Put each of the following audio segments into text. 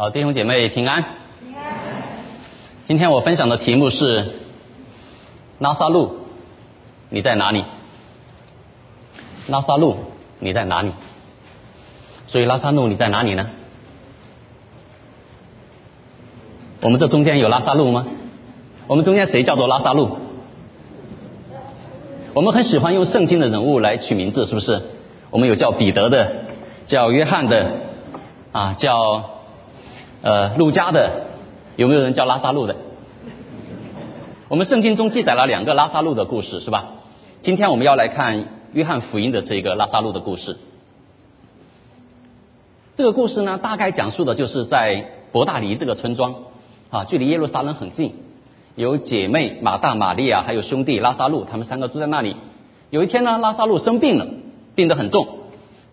好，弟兄姐妹平安。今天我分享的题目是拉萨路，你在哪里？拉萨路，你在哪里？所以拉萨路你在哪里呢？我们这中间有拉萨路吗？我们中间谁叫做拉萨路？我们很喜欢用圣经的人物来取名字，是不是？我们有叫彼得的，叫约翰的，啊，叫呃路加的，有没有人叫拉萨路的？我们圣经中记载了两个拉萨路的故事，是吧？今天我们要来看约翰福音的这个拉萨路的故事。这个故事呢，大概讲述的就是在伯大尼这个村庄，啊，距离耶路撒冷很近，有姐妹马大、玛利亚，还有兄弟拉萨路，他们三个住在那里。有一天呢，拉萨路生病了，病得很重，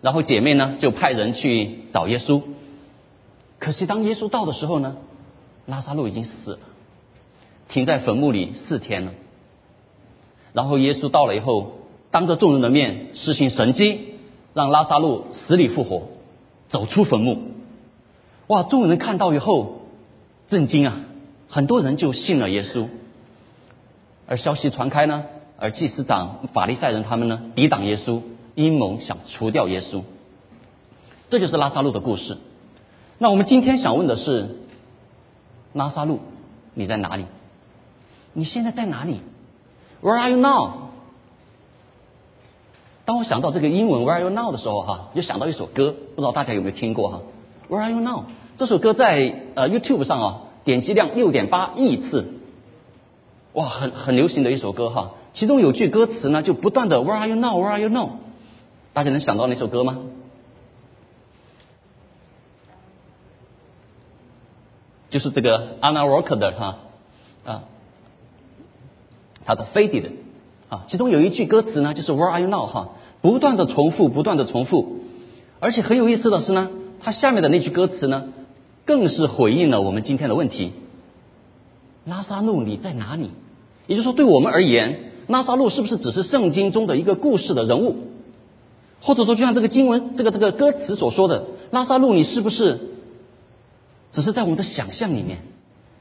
然后姐妹呢就派人去找耶稣。可惜当耶稣到的时候呢，拉萨路已经死了。停在坟墓里四天了，然后耶稣到了以后，当着众人的面施行神迹，让拉萨路死里复活，走出坟墓。哇！众人看到以后震惊啊，很多人就信了耶稣。而消息传开呢，而祭司长、法利赛人他们呢，抵挡耶稣，阴谋想除掉耶稣。这就是拉萨路的故事。那我们今天想问的是，拉萨路，你在哪里？你现在在哪里？Where are you now？当我想到这个英文 Where are you now 的时候，哈，就想到一首歌，不知道大家有没有听过哈？Where are you now？这首歌在呃 YouTube 上啊，点击量六点八亿次，哇，很很流行的一首歌哈。其中有句歌词呢，就不断的 Where are you now？Where are you now？大家能想到那首歌吗？就是这个 Anna Walker 的哈啊。他的 faded 啊，其中有一句歌词呢，就是 Where are you now？哈，不断的重复，不断的重复，而且很有意思的是呢，它下面的那句歌词呢，更是回应了我们今天的问题：拉萨路你在哪里？也就是说，对我们而言，拉萨路是不是只是圣经中的一个故事的人物？或者说，就像这个经文这个这个歌词所说的，拉萨路你是不是只是在我们的想象里面，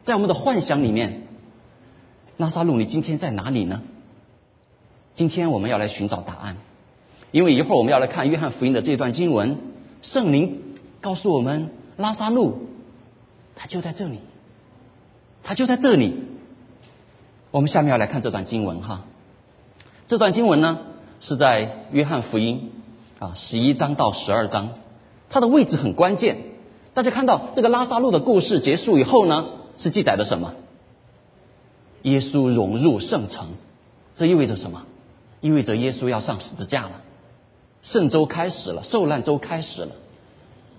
在我们的幻想里面？拉萨路，你今天在哪里呢？今天我们要来寻找答案，因为一会儿我们要来看约翰福音的这段经文，圣灵告诉我们，拉萨路他就在这里，他就在这里。我们下面要来看这段经文哈，这段经文呢是在约翰福音啊十一章到十二章，它的位置很关键。大家看到这个拉萨路的故事结束以后呢，是记载的什么？耶稣融入圣城，这意味着什么？意味着耶稣要上十字架了，圣周开始了，受难周开始了。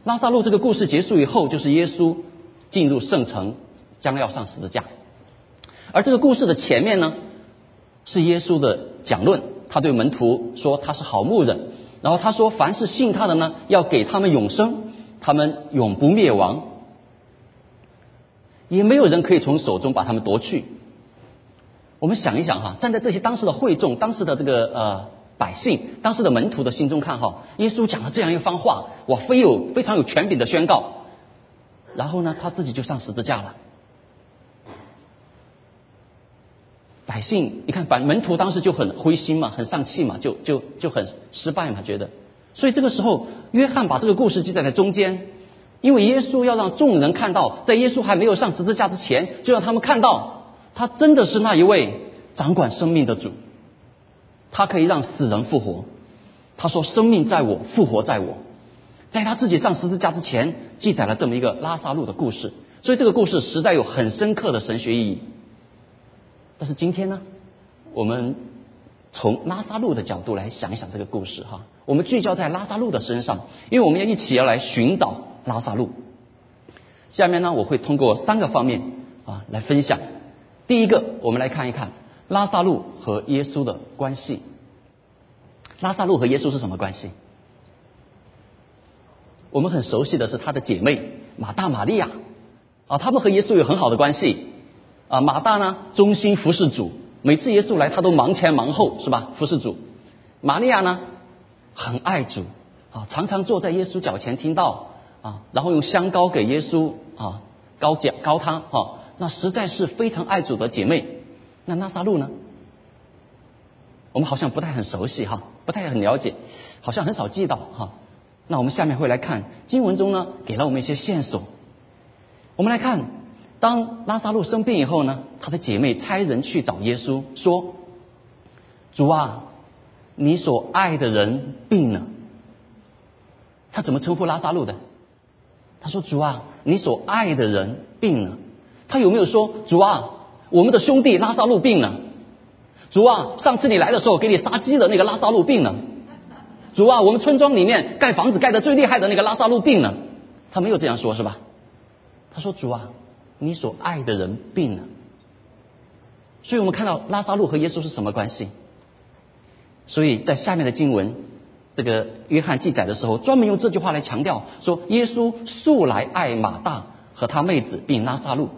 拉萨路这个故事结束以后，就是耶稣进入圣城，将要上十字架。而这个故事的前面呢，是耶稣的讲论，他对门徒说他是好牧人，然后他说凡是信他的呢，要给他们永生，他们永不灭亡，也没有人可以从手中把他们夺去。我们想一想哈，站在这些当时的会众、当时的这个呃百姓、当时的门徒的心中看哈，耶稣讲了这样一番话，我，非有非常有权柄的宣告，然后呢，他自己就上十字架了。百姓一看，反门徒当时就很灰心嘛，很丧气嘛，就就就很失败嘛，觉得。所以这个时候，约翰把这个故事记载在中间，因为耶稣要让众人看到，在耶稣还没有上十字架之前，就让他们看到。他真的是那一位掌管生命的主，他可以让死人复活。他说：“生命在我，复活在我。”在他自己上十字架之前，记载了这么一个拉萨路的故事。所以这个故事实在有很深刻的神学意义。但是今天呢，我们从拉萨路的角度来想一想这个故事哈。我们聚焦在拉萨路的身上，因为我们要一起要来寻找拉萨路。下面呢，我会通过三个方面啊来分享。第一个，我们来看一看拉萨路和耶稣的关系。拉萨路和耶稣是什么关系？我们很熟悉的是他的姐妹马大、玛利亚啊，他们和耶稣有很好的关系啊。马大呢，忠心服侍主，每次耶稣来，他都忙前忙后，是吧？服侍主。玛利亚呢，很爱主啊，常常坐在耶稣脚前听到啊，然后用香膏给耶稣啊高脚高汤哈，那实在是非常爱主的姐妹。那拉萨路呢？我们好像不太很熟悉哈，不太很了解，好像很少记到哈。那我们下面会来看经文中呢，给了我们一些线索。我们来看，当拉萨路生病以后呢，他的姐妹差人去找耶稣说：“主啊，你所爱的人病了。”他怎么称呼拉萨路的？他说：“主啊，你所爱的人病了。”他有没有说：“主啊？”我们的兄弟拉萨路病了，主啊，上次你来的时候给你杀鸡的那个拉萨路病了，主啊，我们村庄里面盖房子盖的最厉害的那个拉萨路病了，他没有这样说，是吧？他说主啊，你所爱的人病了，所以我们看到拉萨路和耶稣是什么关系？所以在下面的经文，这个约翰记载的时候，专门用这句话来强调说，耶稣素来爱马大和他妹子并拉萨路。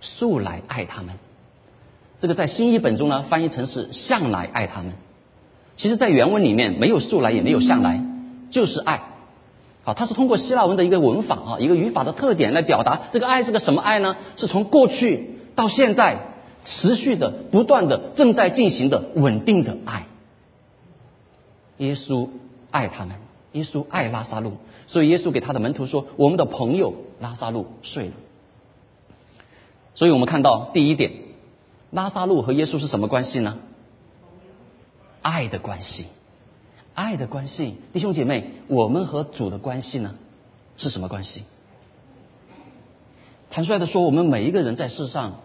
素来爱他们，这个在新译本中呢翻译成是向来爱他们。其实，在原文里面没有素来也没有向来，就是爱。好，它是通过希腊文的一个文法啊，一个语法的特点来表达这个爱是个什么爱呢？是从过去到现在持续的、不断的、正在进行的稳定的爱。耶稣爱他们，耶稣爱拉萨路，所以耶稣给他的门徒说：“我们的朋友拉萨路睡了。”所以我们看到第一点，拉萨路和耶稣是什么关系呢？爱的关系，爱的关系。弟兄姐妹，我们和主的关系呢，是什么关系？坦率的说，我们每一个人在世上，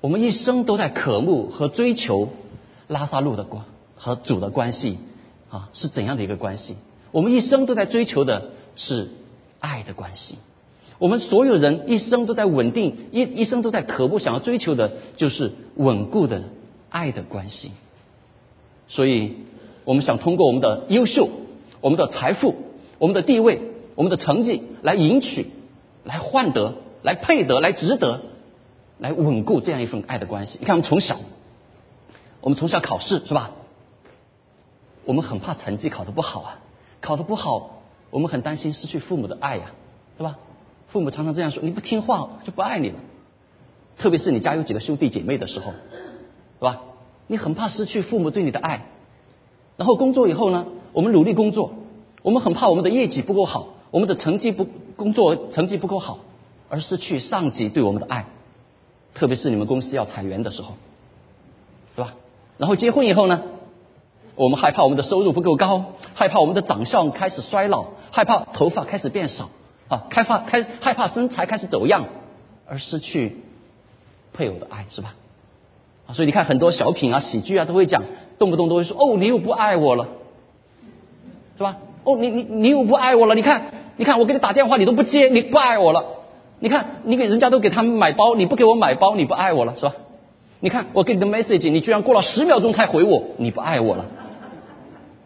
我们一生都在渴慕和追求拉萨路的关和主的关系啊，是怎样的一个关系？我们一生都在追求的是爱的关系。我们所有人一生都在稳定，一一生都在渴慕、想要追求的，就是稳固的爱的关系。所以，我们想通过我们的优秀、我们的财富、我们的地位、我们的成绩来赢取、来换得、来配得、来值得、来稳固这样一份爱的关系。你看，我们从小，我们从小考试是吧？我们很怕成绩考得不好啊，考得不好，我们很担心失去父母的爱呀，是吧？父母常常这样说：“你不听话就不爱你了。”特别是你家有几个兄弟姐妹的时候，是吧？你很怕失去父母对你的爱。然后工作以后呢，我们努力工作，我们很怕我们的业绩不够好，我们的成绩不工作成绩不够好，而失去上级对我们的爱。特别是你们公司要裁员的时候，是吧？然后结婚以后呢，我们害怕我们的收入不够高，害怕我们的长相开始衰老，害怕头发开始变少。啊，开发开害怕身材开始走样，而失去配偶的爱，是吧？所以你看很多小品啊、喜剧啊都会讲，动不动都会说：“哦，你又不爱我了，是吧？哦，你你你又不爱我了。你看，你看我给你打电话你都不接，你不爱我了。你看你给人家都给他们买包，你不给我买包，你不爱我了，是吧？你看我给你的 message，你居然过了十秒钟才回我，你不爱我了。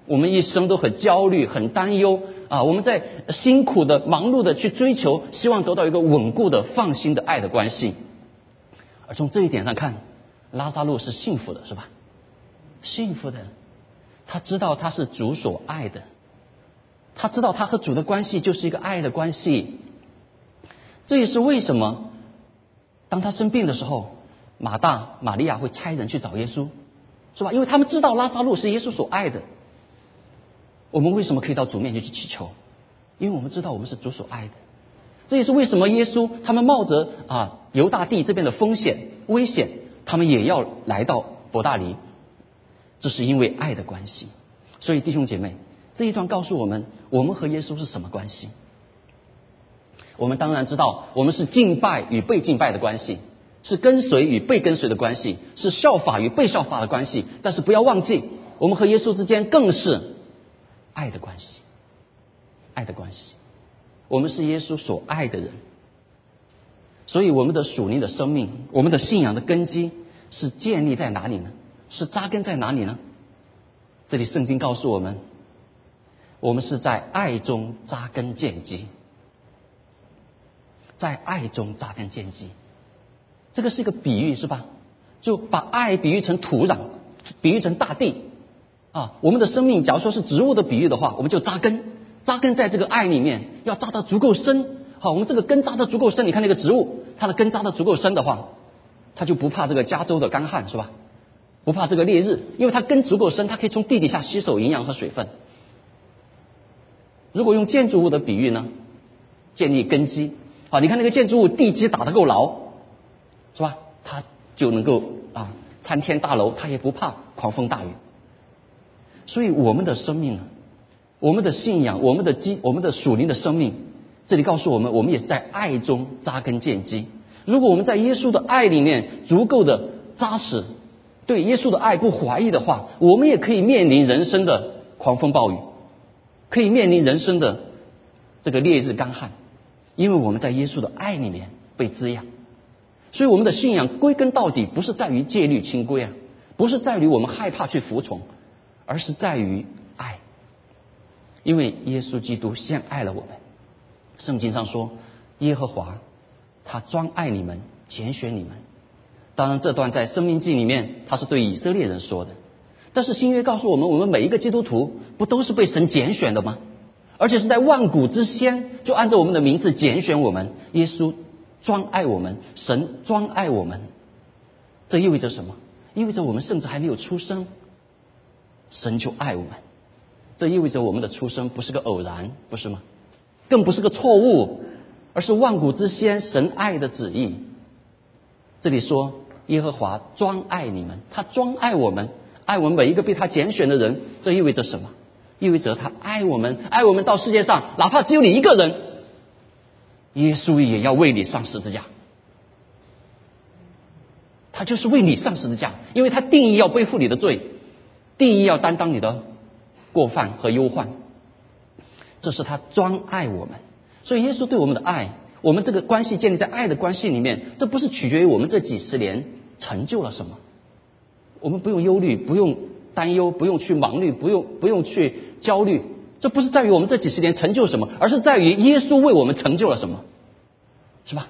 我们一生都很焦虑，很担忧。啊，我们在辛苦的、忙碌的去追求，希望得到一个稳固的、放心的爱的关系。而从这一点上看，拉萨路是幸福的，是吧？幸福的，他知道他是主所爱的，他知道他和主的关系就是一个爱的关系。这也是为什么，当他生病的时候，马大、玛利亚会差人去找耶稣，是吧？因为他们知道拉萨路是耶稣所爱的。我们为什么可以到主面前去祈求？因为我们知道我们是主所爱的。这也是为什么耶稣他们冒着啊犹大地这边的风险危险，他们也要来到伯大尼。这是因为爱的关系。所以弟兄姐妹，这一段告诉我们，我们和耶稣是什么关系？我们当然知道，我们是敬拜与被敬拜的关系，是跟随与被跟随的关系，是效法与被效法的关系。但是不要忘记，我们和耶稣之间更是。爱的关系，爱的关系，我们是耶稣所爱的人，所以我们的属灵的生命，我们的信仰的根基是建立在哪里呢？是扎根在哪里呢？这里圣经告诉我们，我们是在爱中扎根建基，在爱中扎根建基，这个是一个比喻是吧？就把爱比喻成土壤，比喻成大地。啊，我们的生命，假如说是植物的比喻的话，我们就扎根，扎根在这个爱里面，要扎得足够深，好，我们这个根扎的足够深，你看那个植物，它的根扎的足够深的话，它就不怕这个加州的干旱，是吧？不怕这个烈日，因为它根足够深，它可以从地底下吸收营养和水分。如果用建筑物的比喻呢，建立根基，好，你看那个建筑物地基打得够牢，是吧？它就能够啊参天大楼，它也不怕狂风大雨。所以我们的生命呢，我们的信仰，我们的基，我们的属灵的生命，这里告诉我们，我们也是在爱中扎根建基。如果我们在耶稣的爱里面足够的扎实，对耶稣的爱不怀疑的话，我们也可以面临人生的狂风暴雨，可以面临人生的这个烈日干旱，因为我们在耶稣的爱里面被滋养。所以我们的信仰归根到底不是在于戒律清规啊，不是在于我们害怕去服从。而是在于爱，因为耶稣基督先爱了我们。圣经上说，耶和华他专爱你们，拣选你们。当然，这段在生命记里面，他是对以色列人说的。但是新约告诉我们，我们每一个基督徒不都是被神拣选的吗？而且是在万古之先就按照我们的名字拣选我们。耶稣专爱我们，神专爱我们。这意味着什么？意味着我们甚至还没有出生。神就爱我们，这意味着我们的出生不是个偶然，不是吗？更不是个错误，而是万古之先神爱的旨意。这里说耶和华专爱你们，他专爱我们，爱我们每一个被他拣选的人。这意味着什么？意味着他爱我们，爱我们到世界上，哪怕只有你一个人，耶稣也要为你上十字架。他就是为你上十字架，因为他定义要背负你的罪。定义要担当你的过犯和忧患，这是他专爱我们。所以耶稣对我们的爱，我们这个关系建立在爱的关系里面，这不是取决于我们这几十年成就了什么，我们不用忧虑，不用担忧，不用去忙虑，不用不用去焦虑。这不是在于我们这几十年成就什么，而是在于耶稣为我们成就了什么，是吧？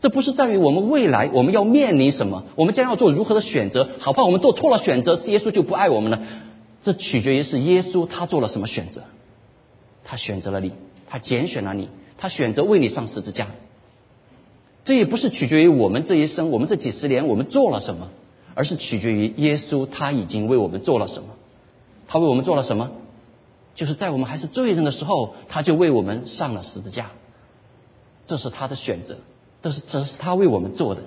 这不是在于我们未来我们要面临什么，我们将要做如何的选择，好怕我们做错了选择，耶稣就不爱我们了。这取决于是耶稣他做了什么选择，他选择了你，他拣选了你，他选择为你上十字架。这也不是取决于我们这一生，我们这几十年我们做了什么，而是取决于耶稣他已经为我们做了什么。他为我们做了什么？就是在我们还是罪人的时候，他就为我们上了十字架。这是他的选择。这是这是他为我们做的，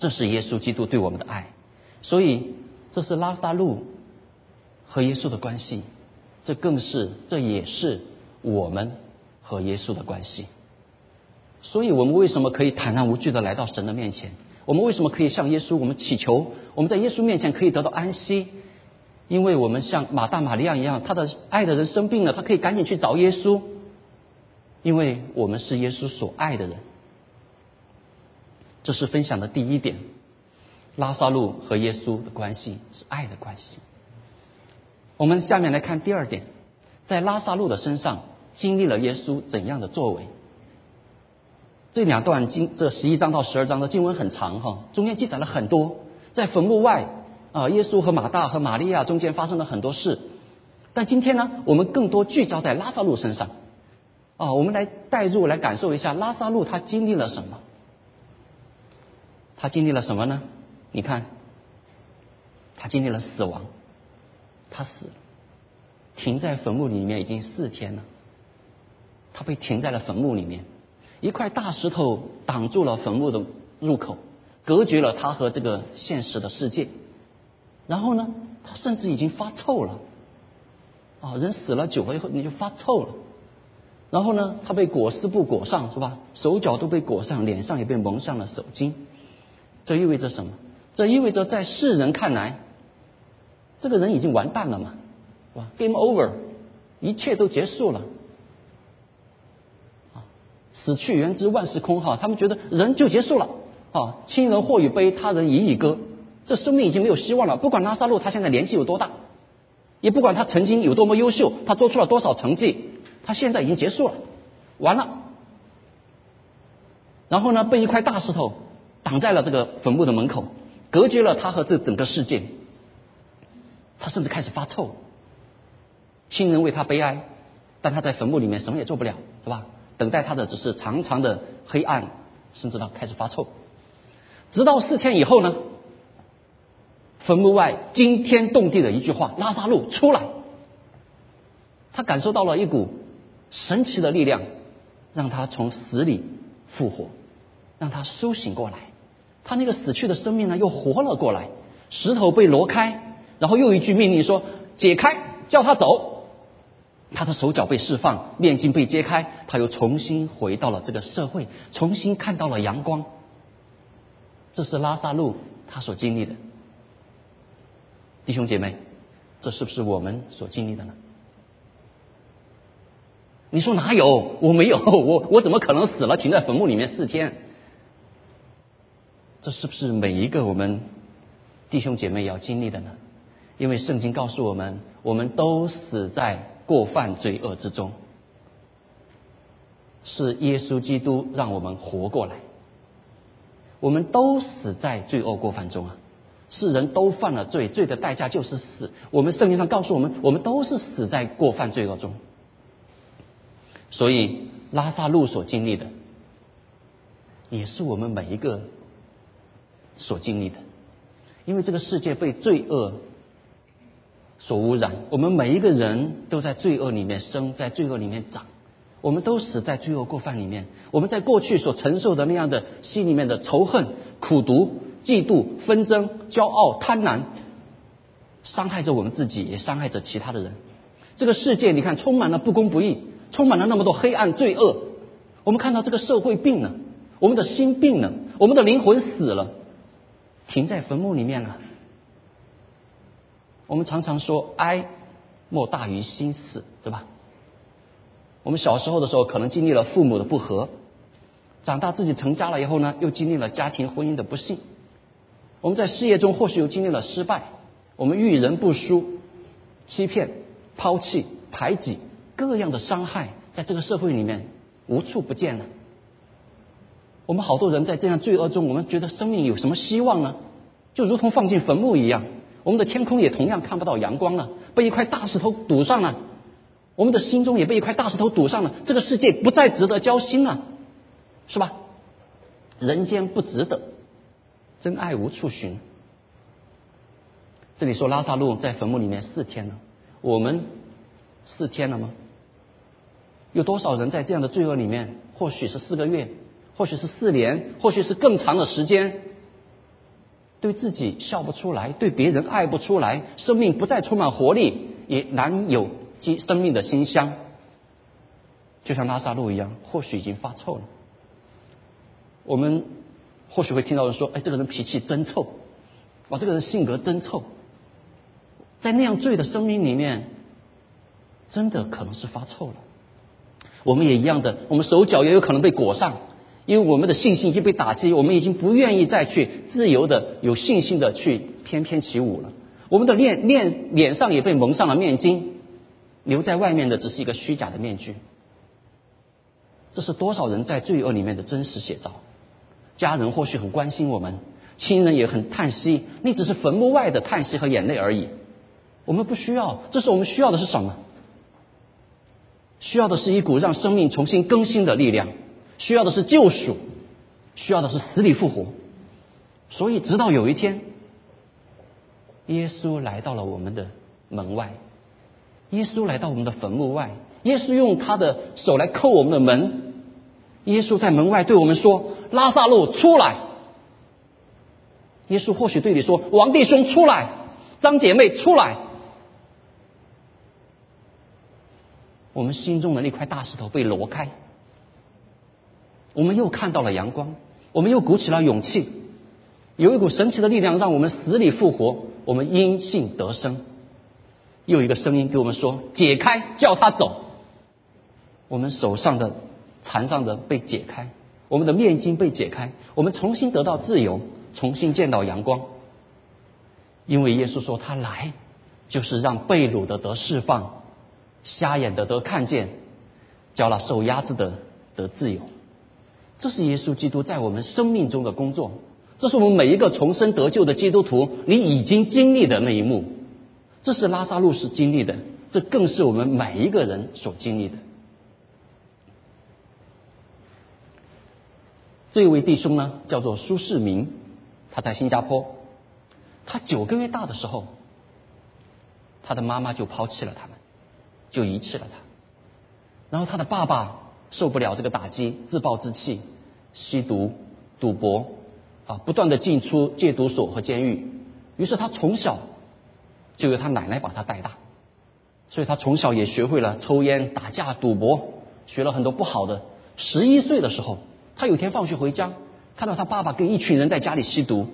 这是耶稣基督对我们的爱，所以这是拉萨路和耶稣的关系，这更是这也是我们和耶稣的关系。所以我们为什么可以坦然无惧的来到神的面前？我们为什么可以向耶稣我们祈求？我们在耶稣面前可以得到安息，因为我们像马大马利亚一样，他的爱的人生病了，他可以赶紧去找耶稣，因为我们是耶稣所爱的人。这是分享的第一点，拉萨路和耶稣的关系是爱的关系。我们下面来看第二点，在拉萨路的身上经历了耶稣怎样的作为？这两段经，这十一章到十二章的经文很长哈，中间记载了很多，在坟墓外啊，耶稣和马大和玛利亚中间发生了很多事。但今天呢，我们更多聚焦在拉萨路身上啊，我们来带入来感受一下拉萨路他经历了什么。他经历了什么呢？你看，他经历了死亡，他死了，停在坟墓里面已经四天了。他被停在了坟墓里面，一块大石头挡住了坟墓的入口，隔绝了他和这个现实的世界。然后呢，他甚至已经发臭了。啊，人死了久了以后你就发臭了。然后呢，他被裹尸布裹上是吧？手脚都被裹上，脸上也被蒙上了手巾。这意味着什么？这意味着在世人看来，这个人已经完蛋了嘛，是吧？Game over，一切都结束了，啊，死去元知万事空哈。他们觉得人就结束了，啊，亲人或与悲，他人已矣歌，这生命已经没有希望了。不管拉萨路他现在年纪有多大，也不管他曾经有多么优秀，他做出了多少成绩，他现在已经结束了，完了。然后呢，被一块大石头。挡在了这个坟墓的门口，隔绝了他和这整个世界。他甚至开始发臭，亲人为他悲哀，但他在坟墓里面什么也做不了，是吧？等待他的只是长长的黑暗，甚至到开始发臭。直到四天以后呢，坟墓外惊天动地的一句话：“拉萨路出来！”他感受到了一股神奇的力量，让他从死里复活，让他苏醒过来。他那个死去的生命呢，又活了过来。石头被挪开，然后又一句命令说：“解开，叫他走。”他的手脚被释放，面镜被揭开，他又重新回到了这个社会，重新看到了阳光。这是拉萨路他所经历的，弟兄姐妹，这是不是我们所经历的呢？你说哪有？我没有，我我怎么可能死了停在坟墓里面四天？这是不是每一个我们弟兄姐妹要经历的呢？因为圣经告诉我们，我们都死在。过犯罪恶之中，是耶稣基督让我们活过来。我们都死在罪恶过犯中啊！世人都犯了罪，罪的代价就是死。我们圣经上告诉我们，我们都是死在过犯罪恶中。所以拉萨路所经历的，也是我们每一个所经历的，因为这个世界被罪恶。所污染，我们每一个人都在罪恶里面生，在罪恶里面长，我们都死在罪恶过犯里面。我们在过去所承受的那样的心里面的仇恨、苦毒、嫉妒、纷争、骄傲、贪婪，伤害着我们自己，也伤害着其他的人。这个世界，你看，充满了不公不义，充满了那么多黑暗罪恶。我们看到这个社会病了，我们的心病了，我们的灵魂死了，停在坟墓里面了。我们常常说哀莫大于心死，对吧？我们小时候的时候可能经历了父母的不和，长大自己成家了以后呢，又经历了家庭婚姻的不幸。我们在事业中或许又经历了失败，我们遇人不淑、欺骗、抛弃、排挤，各样的伤害，在这个社会里面无处不见了。我们好多人在这样罪恶中，我们觉得生命有什么希望呢？就如同放进坟墓一样。我们的天空也同样看不到阳光了，被一块大石头堵上了。我们的心中也被一块大石头堵上了。这个世界不再值得交心了，是吧？人间不值得，真爱无处寻。这里说拉萨路在坟墓里面四天了，我们四天了吗？有多少人在这样的罪恶里面？或许是四个月，或许是四年，或许是更长的时间。对自己笑不出来，对别人爱不出来，生命不再充满活力，也难有及生命的馨香。就像拉萨路一样，或许已经发臭了。我们或许会听到人说：“哎，这个人脾气真臭，哇，这个人性格真臭。”在那样醉的生命里面，真的可能是发臭了。我们也一样的，我们手脚也有可能被裹上。因为我们的信心已经被打击，我们已经不愿意再去自由的、有信心的去翩翩起舞了。我们的脸脸脸上也被蒙上了面巾，留在外面的只是一个虚假的面具。这是多少人在罪恶里面的真实写照？家人或许很关心我们，亲人也很叹息，那只是坟墓外的叹息和眼泪而已。我们不需要，这是我们需要的是什么？需要的是一股让生命重新更新的力量。需要的是救赎，需要的是死里复活。所以，直到有一天，耶稣来到了我们的门外，耶稣来到我们的坟墓外，耶稣用他的手来叩我们的门，耶稣在门外对我们说：“拉萨路出来。”耶稣或许对你说：“王弟兄出来，张姐妹出来。”我们心中的那块大石头被挪开。我们又看到了阳光，我们又鼓起了勇气，有一股神奇的力量让我们死里复活，我们因信得生。又一个声音给我们说：“解开，叫他走。”我们手上的缠上的被解开，我们的面巾被解开，我们重新得到自由，重新见到阳光。因为耶稣说他来就是让被掳的得释放，瞎眼的得看见，叫了受压制的得自由。这是耶稣基督在我们生命中的工作，这是我们每一个重生得救的基督徒你已经经历的那一幕，这是拉萨路是经历的，这更是我们每一个人所经历的。这位弟兄呢，叫做苏世民，他在新加坡。他九个月大的时候，他的妈妈就抛弃了他们，就遗弃了他。然后他的爸爸受不了这个打击，自暴自弃，吸毒、赌博，啊，不断的进出戒毒所和监狱。于是他从小就由他奶奶把他带大，所以他从小也学会了抽烟、打架、赌博，学了很多不好的。十一岁的时候，他有天放学回家，看到他爸爸跟一群人在家里吸毒。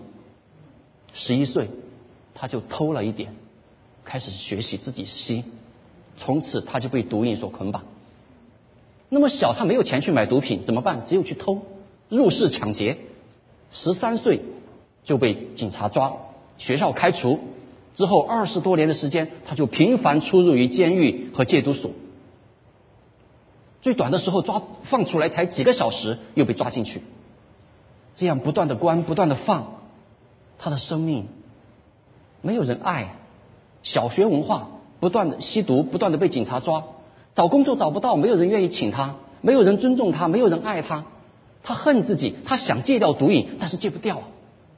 十一岁，他就偷了一点，开始学习自己吸，从此他就被毒瘾所捆绑。那么小，他没有钱去买毒品，怎么办？只有去偷，入室抢劫。十三岁就被警察抓，学校开除，之后二十多年的时间，他就频繁出入于监狱和戒毒所。最短的时候抓放出来才几个小时，又被抓进去。这样不断的关，不断的放。他的生命没有人爱，小学文化不断的吸毒，不断的被警察抓，找工作找不到，没有人愿意请他，没有人尊重他，没有人爱他，他恨自己，他想戒掉毒瘾，但是戒不掉啊，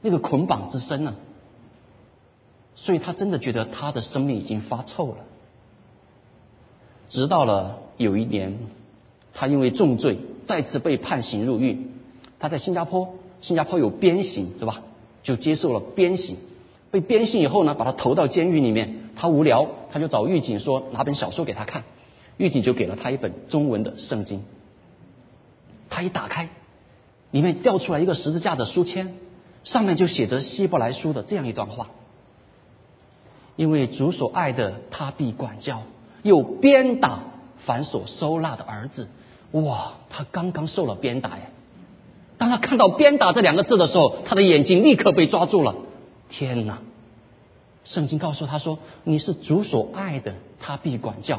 那个捆绑之深呢？所以他真的觉得他的生命已经发臭了。直到了有一年，他因为重罪再次被判刑入狱，他在新加坡，新加坡有鞭刑，是吧？就接受了鞭刑，被鞭刑以后呢，把他投到监狱里面。他无聊，他就找狱警说拿本小说给他看，狱警就给了他一本中文的圣经。他一打开，里面掉出来一个十字架的书签，上面就写着希伯来书的这样一段话：因为主所爱的，他必管教；又鞭打凡所收纳的儿子。哇，他刚刚受了鞭打呀！当他看到“鞭打”这两个字的时候，他的眼睛立刻被抓住了。天哪！圣经告诉他说：“你是主所爱的，他必管教；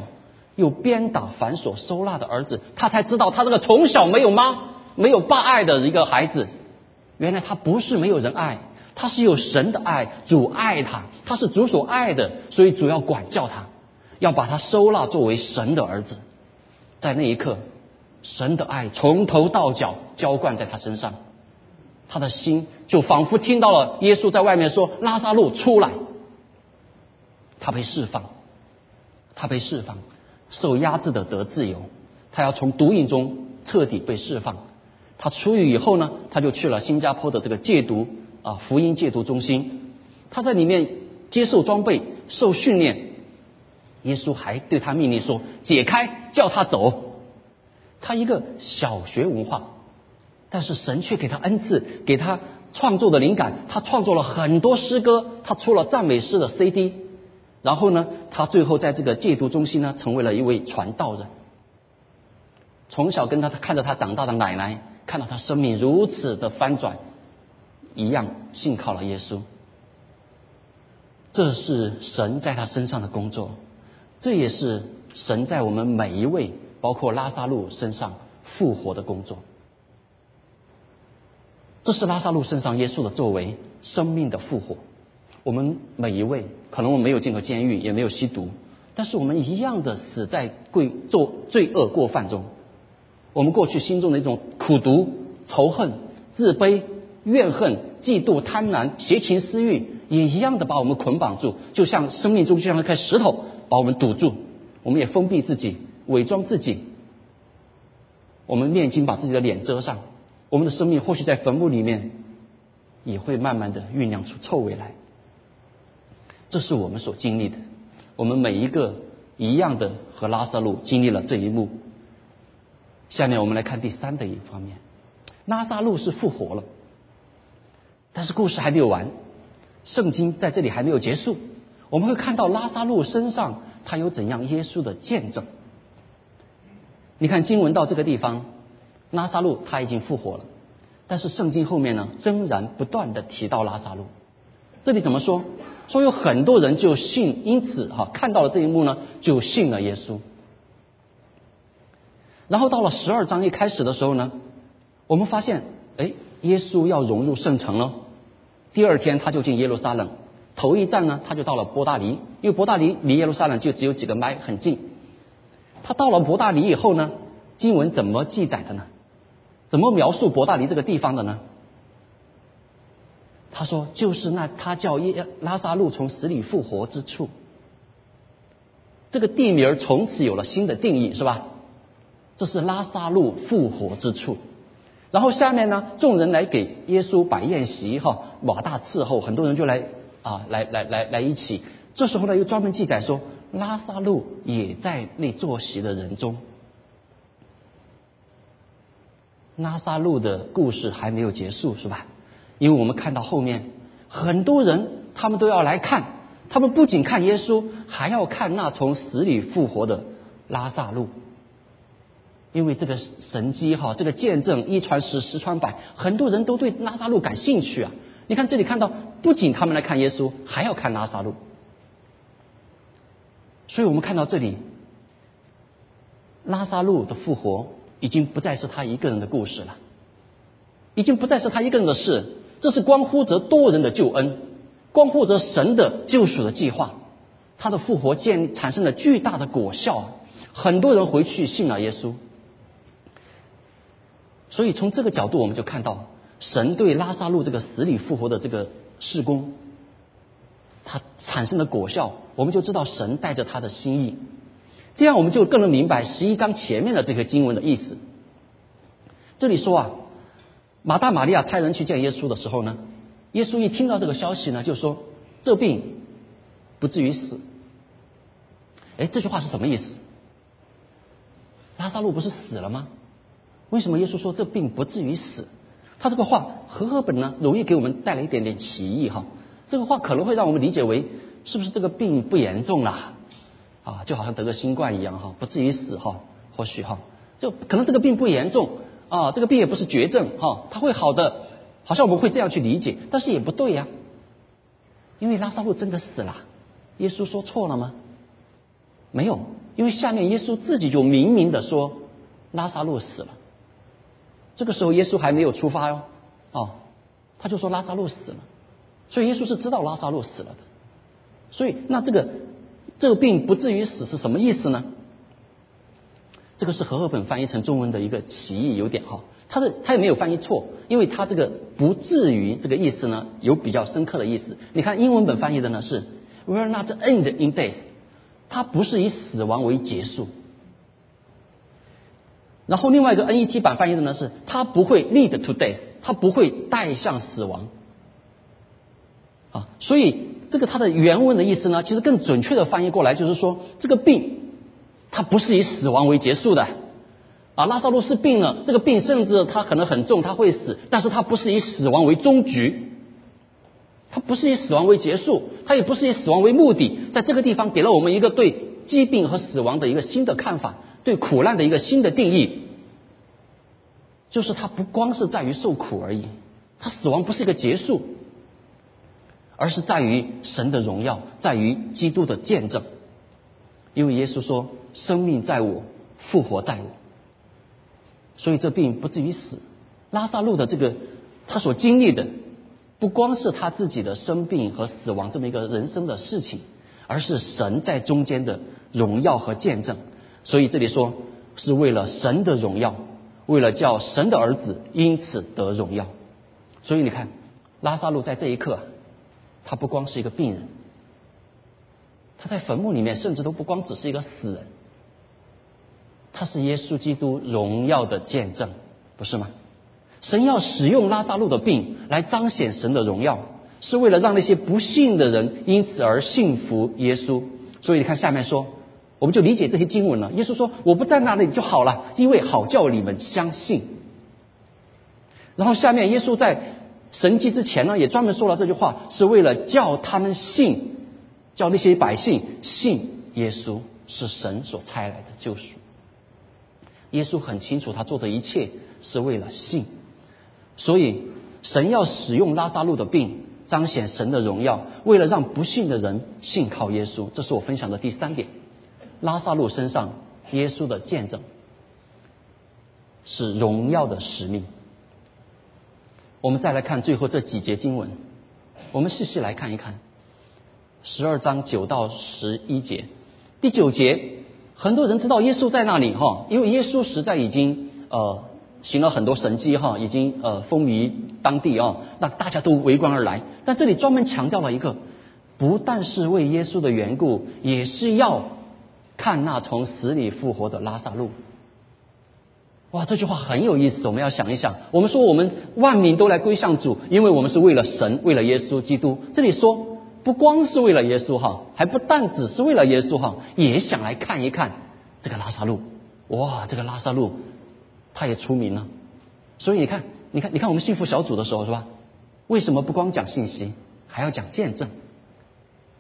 又鞭打凡所收纳的儿子。”他才知道，他这个从小没有妈、没有爸爱的一个孩子，原来他不是没有人爱，他是有神的爱，主爱他，他是主所爱的，所以主要管教他，要把他收纳作为神的儿子。在那一刻。神的爱从头到脚浇灌在他身上，他的心就仿佛听到了耶稣在外面说：“拉萨路出来。”他被释放，他被释放，受压制的得自由。他要从毒瘾中彻底被释放。他出狱以后呢，他就去了新加坡的这个戒毒啊福音戒毒中心。他在里面接受装备、受训练。耶稣还对他命令说：“解开，叫他走。”他一个小学文化，但是神却给他恩赐，给他创作的灵感。他创作了很多诗歌，他出了赞美诗的 CD。然后呢，他最后在这个戒毒中心呢，成为了一位传道人。从小跟他看着他长大的奶奶，看到他生命如此的翻转，一样信靠了耶稣。这是神在他身上的工作，这也是神在我们每一位。包括拉萨路身上复活的工作，这是拉萨路身上耶稣的作为，生命的复活。我们每一位，可能我没有进过监狱，也没有吸毒，但是我们一样的死在罪做罪恶过犯中。我们过去心中的一种苦毒、仇恨、自卑、怨恨、嫉妒、贪婪、邪情私欲，也一样的把我们捆绑住，就像生命中就像一块石头把我们堵住，我们也封闭自己。伪装自己，我们念经把自己的脸遮上，我们的生命或许在坟墓里面也会慢慢的酝酿出臭味来。这是我们所经历的，我们每一个一样的和拉萨路经历了这一幕。下面我们来看第三的一方面，拉萨路是复活了，但是故事还没有完，圣经在这里还没有结束，我们会看到拉萨路身上他有怎样耶稣的见证。你看经文到这个地方，拉萨路他已经复活了，但是圣经后面呢，仍然不断的提到拉萨路。这里怎么说？说有很多人就信，因此哈看到了这一幕呢，就信了耶稣。然后到了十二章一开始的时候呢，我们发现，哎，耶稣要融入圣城了。第二天他就进耶路撒冷，头一站呢他就到了伯大尼，因为伯大尼离耶路撒冷就只有几个麦，很近。他到了伯大尼以后呢，经文怎么记载的呢？怎么？怎么描述伯大尼这个地方的呢？他说：“就是那他叫耶拉萨路从死里复活之处。”这个地名从此有了新的定义，是吧？这是拉萨路复活之处。然后下面呢，众人来给耶稣摆宴席，哈，瓦大伺候，很多人就来啊，来来来来一起。这时候呢，又专门记载说，拉萨路也在那坐席的人中。拉萨路的故事还没有结束，是吧？因为我们看到后面，很多人他们都要来看，他们不仅看耶稣，还要看那从死里复活的拉萨路。因为这个神机哈，这个见证一传十，十传百，很多人都对拉萨路感兴趣啊。你看这里看到，不仅他们来看耶稣，还要看拉萨路。所以我们看到这里，拉萨路的复活已经不再是他一个人的故事了，已经不再是他一个人的事。这是关乎着多人的救恩，关乎着神的救赎的计划。他的复活建产生了巨大的果效，很多人回去信了耶稣。所以从这个角度，我们就看到神对拉萨路这个死里复活的这个事工，它产生的果效，我们就知道神带着他的心意。这样我们就更能明白十一章前面的这个经文的意思。这里说啊。马大、玛利亚差人去见耶稣的时候呢，耶稣一听到这个消息呢，就说：“这病不至于死。”哎，这句话是什么意思？拉萨路不是死了吗？为什么耶稣说这病不至于死？他这个话和合本呢，容易给我们带来一点点歧义哈。这个话可能会让我们理解为，是不是这个病不严重啦？啊，就好像得个新冠一样哈，不至于死哈，或许哈，就可能这个病不严重。啊，这个病也不是绝症哈，它会好的，好像我们会这样去理解，但是也不对呀，因为拉萨路真的死了，耶稣说错了吗？没有，因为下面耶稣自己就明明的说拉萨路死了，这个时候耶稣还没有出发哟，哦，他就说拉萨路死了，所以耶稣是知道拉萨路死了的，所以那这个这个病不至于死是什么意思呢？这个是和合本翻译成中文的一个歧义，有点哈，他的他也没有翻译错，因为他这个不至于这个意思呢，有比较深刻的意思。你看英文本翻译的呢是 will not end in death，它不是以死亡为结束。然后另外一个 NET 版翻译的呢是它不会 lead to death，它不会带向死亡。啊，所以这个它的原文的意思呢，其实更准确的翻译过来就是说这个病。他不是以死亡为结束的，啊，拉萨路是病了，这个病甚至他可能很重，他会死，但是他不是以死亡为终局，他不是以死亡为结束，他也不是以死亡为目的，在这个地方给了我们一个对疾病和死亡的一个新的看法，对苦难的一个新的定义，就是他不光是在于受苦而已，他死亡不是一个结束，而是在于神的荣耀，在于基督的见证，因为耶稣说。生命在我，复活在我，所以这病不至于死。拉萨路的这个他所经历的，不光是他自己的生病和死亡这么一个人生的事情，而是神在中间的荣耀和见证。所以这里说是为了神的荣耀，为了叫神的儿子因此得荣耀。所以你看，拉萨路在这一刻，他不光是一个病人，在坟墓里面甚至都不光只是一个死人。他是耶稣基督荣耀的见证，不是吗？神要使用拉萨路的病来彰显神的荣耀，是为了让那些不信的人因此而信服耶稣。所以你看下面说，我们就理解这些经文了。耶稣说：“我不在那里就好了，因为好叫你们相信。”然后下面耶稣在神迹之前呢，也专门说了这句话，是为了叫他们信，叫那些百姓信耶稣是神所差来的救赎。耶稣很清楚，他做的一切是为了信，所以神要使用拉萨路的病彰显神的荣耀，为了让不信的人信靠耶稣。这是我分享的第三点，拉萨路身上耶稣的见证是荣耀的使命。我们再来看最后这几节经文，我们细细来看一看，十二章九到十一节，第九节。很多人知道耶稣在那里哈，因为耶稣实在已经呃行了很多神迹哈，已经呃风靡当地啊，那大家都围观而来。但这里专门强调了一个，不但是为耶稣的缘故，也是要看那从死里复活的拉萨路。哇，这句话很有意思，我们要想一想。我们说我们万民都来归向主，因为我们是为了神，为了耶稣基督。这里说不光是为了耶稣哈，还不但只是为了耶稣哈，也想来看一看这个拉萨路。哇，这个拉萨路。他也出名了，所以你看，你看，你看我们幸福小组的时候是吧？为什么不光讲信息，还要讲见证？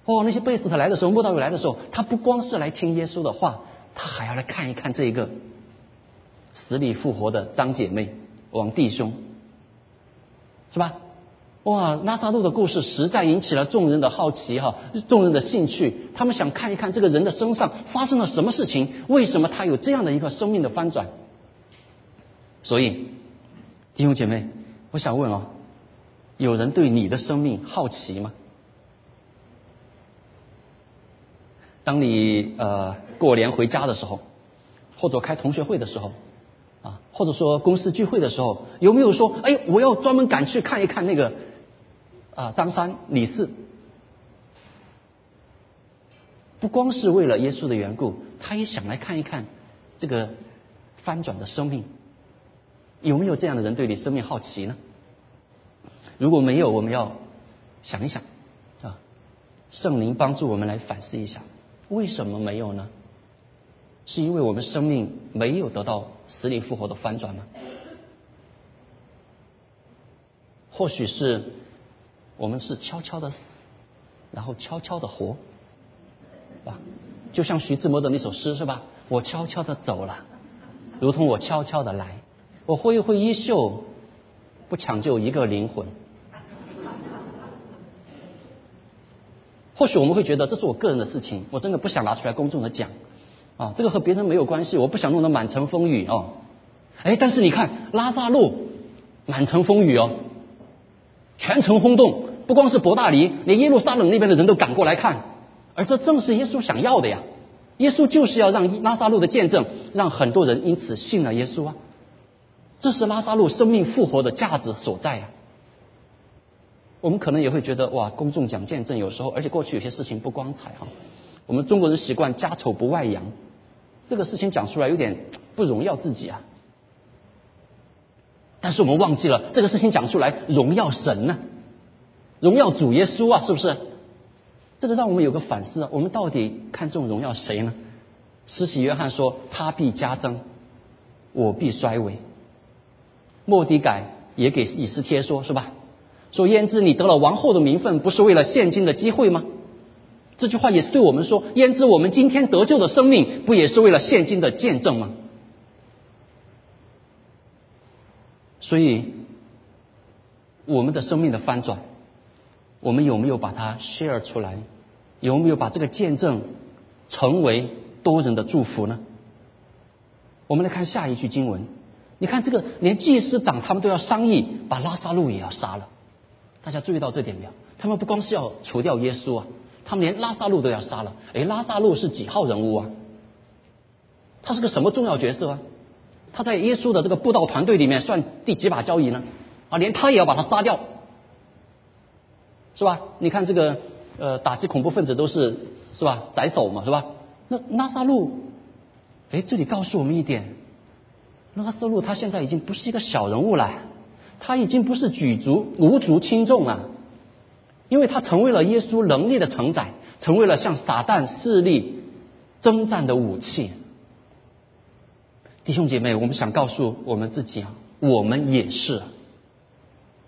哦，那些贝斯特来的时候，莫道友来的时候，他不光是来听耶稣的话，他还要来看一看这一个死里复活的张姐妹、王弟兄，是吧？哇，拉萨路的故事实在引起了众人的好奇哈，众人的兴趣，他们想看一看这个人的身上发生了什么事情，为什么他有这样的一个生命的翻转？所以，弟兄姐妹，我想问哦，有人对你的生命好奇吗？当你呃过年回家的时候，或者开同学会的时候，啊，或者说公司聚会的时候，有没有说，哎，我要专门赶去看一看那个啊张三李四？不光是为了耶稣的缘故，他也想来看一看这个翻转的生命。有没有这样的人对你生命好奇呢？如果没有，我们要想一想啊，圣灵帮助我们来反思一下，为什么没有呢？是因为我们生命没有得到死里复活的翻转吗？或许是我们是悄悄的死，然后悄悄的活，吧？就像徐志摩的那首诗是吧？我悄悄的走了，如同我悄悄的来。我挥一挥衣袖，不抢救一个灵魂。或许我们会觉得这是我个人的事情，我真的不想拿出来公众的讲啊，这个和别人没有关系，我不想弄得满城风雨哦。哎，但是你看拉萨路满城风雨哦，全城轰动，不光是伯大尼，连耶路撒冷那边的人都赶过来看，而这正是耶稣想要的呀。耶稣就是要让拉萨路的见证，让很多人因此信了耶稣啊。这是拉萨路生命复活的价值所在呀。我们可能也会觉得哇，公众讲见证有时候，而且过去有些事情不光彩哈。我们中国人习惯家丑不外扬，这个事情讲出来有点不荣耀自己啊。但是我们忘记了这个事情讲出来荣耀神呢，荣耀主耶稣啊，是不是？这个让我们有个反思啊，我们到底看重荣耀谁呢？施洗约翰说：“他必加增，我必衰微。”莫迪改也给以斯帖说，是吧？说胭脂你得了王后的名分，不是为了现今的机会吗？这句话也是对我们说，胭脂我们今天得救的生命，不也是为了现今的见证吗？所以，我们的生命的翻转，我们有没有把它 share 出来？有没有把这个见证成为多人的祝福呢？我们来看下一句经文。你看这个，连祭司长他们都要商议，把拉萨路也要杀了。大家注意到这点没有？他们不光是要除掉耶稣啊，他们连拉萨路都要杀了。哎，拉萨路是几号人物啊？他是个什么重要角色啊？他在耶稣的这个布道团队里面算第几把交椅呢？啊，连他也要把他杀掉，是吧？你看这个呃，打击恐怖分子都是是吧？宰首嘛，是吧？那拉萨路，哎，这里告诉我们一点。拉萨路他现在已经不是一个小人物了，他已经不是举足无足轻重了，因为他成为了耶稣能力的承载，成为了向撒旦势力征战的武器。弟兄姐妹，我们想告诉我们自己啊，我们也是，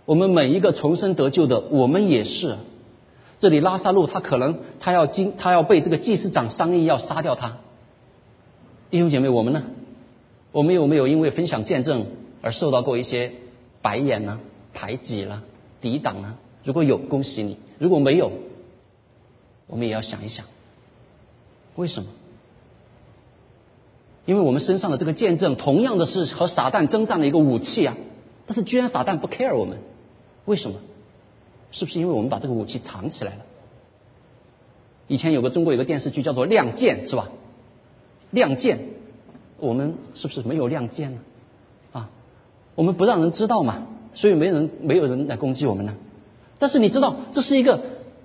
我们每一个重生得救的，我们也是。这里拉萨路他可能他要经他要被这个祭司长商议要杀掉他。弟兄姐妹，我们呢？我们有没有因为分享见证而受到过一些白眼呢、排挤了、抵挡呢？如果有，恭喜你；如果没有，我们也要想一想，为什么？因为我们身上的这个见证，同样的是和撒旦征战的一个武器啊！但是居然撒旦不 care 我们，为什么？是不是因为我们把这个武器藏起来了？以前有个中国有个电视剧叫做《亮剑》，是吧？亮剑。我们是不是没有亮剑呢？啊，我们不让人知道嘛，所以没人没有人来攻击我们呢。但是你知道，这是一个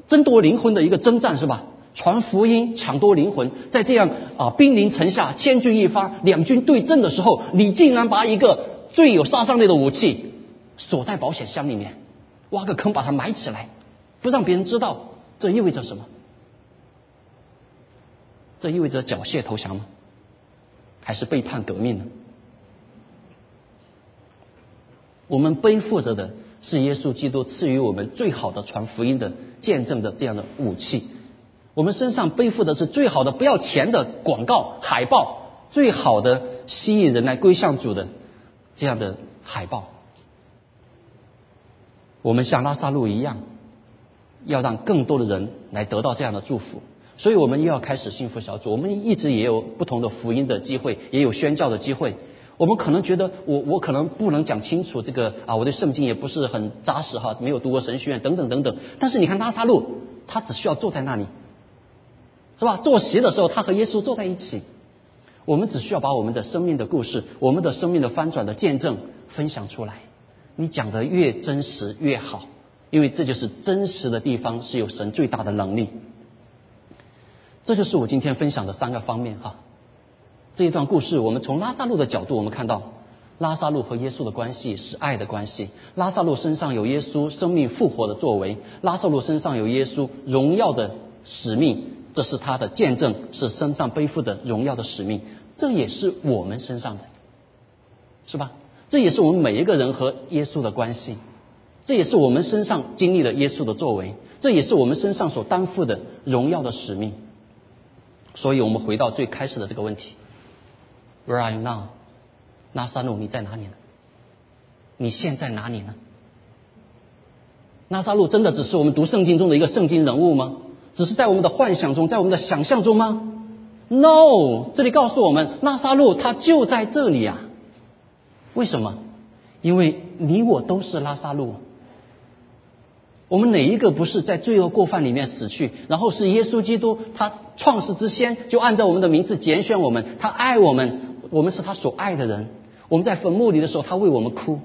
争夺灵魂的一个征战，是吧？传福音、抢夺灵魂，在这样啊兵临城下、千钧一发、两军对阵的时候，你竟然把一个最有杀伤力的武器锁在保险箱里面，挖个坑把它埋起来，不让别人知道，这意味着什么？这意味着缴械投降吗？还是背叛革命呢？我们背负着的是耶稣基督赐予我们最好的传福音的见证的这样的武器。我们身上背负的是最好的不要钱的广告海报，最好的吸引人来归向主的这样的海报。我们像拉萨路一样，要让更多的人来得到这样的祝福。所以我们又要开始幸福小组。我们一直也有不同的福音的机会，也有宣教的机会。我们可能觉得我我可能不能讲清楚这个啊，我对圣经也不是很扎实哈，没有读过神学院等等等等。但是你看拉萨路，他只需要坐在那里。是吧？坐席的时候，他和耶稣坐在一起。我们只需要把我们的生命的故事、我们的生命的翻转的见证分享出来。你讲的越真实越好，因为这就是真实的地方是有神最大的能力。这就是我今天分享的三个方面哈。这一段故事，我们从拉萨路的角度，我们看到拉萨路和耶稣的关系是爱的关系。拉萨路身上有耶稣生命复活的作为，拉萨路身上有耶稣荣耀的使命。这是他的见证，是身上背负的荣耀的使命，这也是我们身上的，是吧？这也是我们每一个人和耶稣的关系，这也是我们身上经历了耶稣的作为，这也是我们身上所担负的荣耀的使命。所以我们回到最开始的这个问题：Where are you now？拉萨路，你在哪里呢？你现在哪里呢？拉萨路真的只是我们读圣经中的一个圣经人物吗？只是在我们的幻想中，在我们的想象中吗？No，这里告诉我们，拉萨路他就在这里啊。为什么？因为你我都是拉萨路。我们哪一个不是在罪恶过犯里面死去？然后是耶稣基督，他创世之先就按照我们的名字拣选我们，他爱我们，我们是他所爱的人。我们在坟墓里的时候，他为我们哭，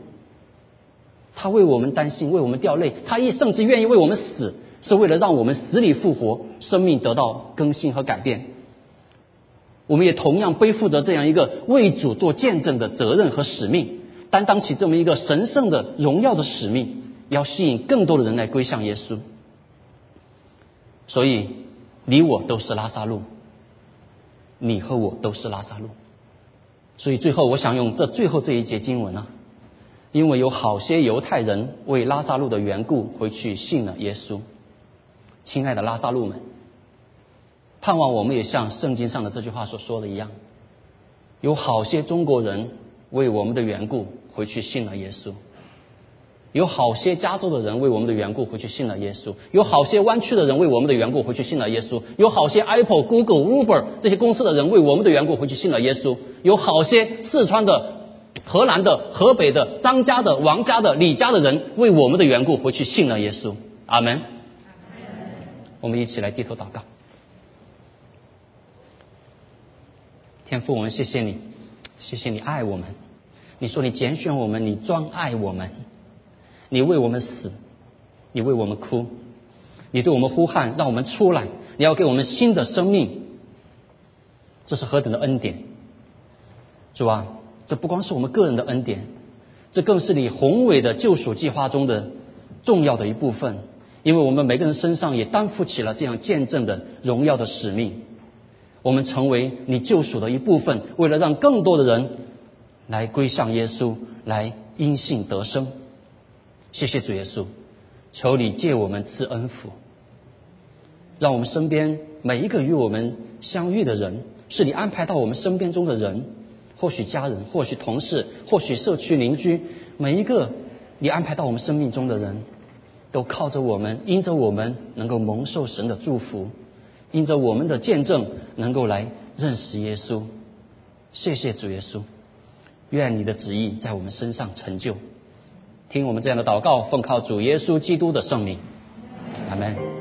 他为我们担心，为我们掉泪，他一甚至愿意为我们死。是为了让我们死里复活，生命得到更新和改变。我们也同样背负着这样一个为主做见证的责任和使命，担当起这么一个神圣的荣耀的使命，要吸引更多的人来归向耶稣。所以，你我都是拉萨路，你和我都是拉萨路。所以，最后我想用这最后这一节经文啊，因为有好些犹太人为拉萨路的缘故回去信了耶稣。亲爱的拉萨路们，盼望我们也像圣经上的这句话所说的一样，有好些中国人为我们的缘故回去信了耶稣；有好些加州的人为我们的缘故回去信了耶稣；有好些湾区的人为我们的缘故回去信了耶稣；有好些 Apple、Google、Uber 这些公司的人为我们的缘故回去信了耶稣；有好些四川的、河南的、河北的、张家的、王家的、李家的人为我们的缘故回去信了耶稣。阿门。我们一起来低头祷告，天父，我们谢谢你，谢谢你爱我们。你说你拣选我们，你专爱我们，你为我们死，你为我们哭，你对我们呼喊，让我们出来，你要给我们新的生命。这是何等的恩典，主啊！这不光是我们个人的恩典，这更是你宏伟的救赎计划中的重要的一部分。因为我们每个人身上也担负起了这样见证的荣耀的使命，我们成为你救赎的一部分，为了让更多的人来归向耶稣，来因信得生。谢谢主耶稣，求你借我们赐恩福，让我们身边每一个与我们相遇的人，是你安排到我们身边中的人，或许家人，或许同事，或许社区邻居，每一个你安排到我们生命中的人。都靠着我们，因着我们能够蒙受神的祝福，因着我们的见证能够来认识耶稣。谢谢主耶稣，愿你的旨意在我们身上成就。听我们这样的祷告，奉靠主耶稣基督的圣名，阿门。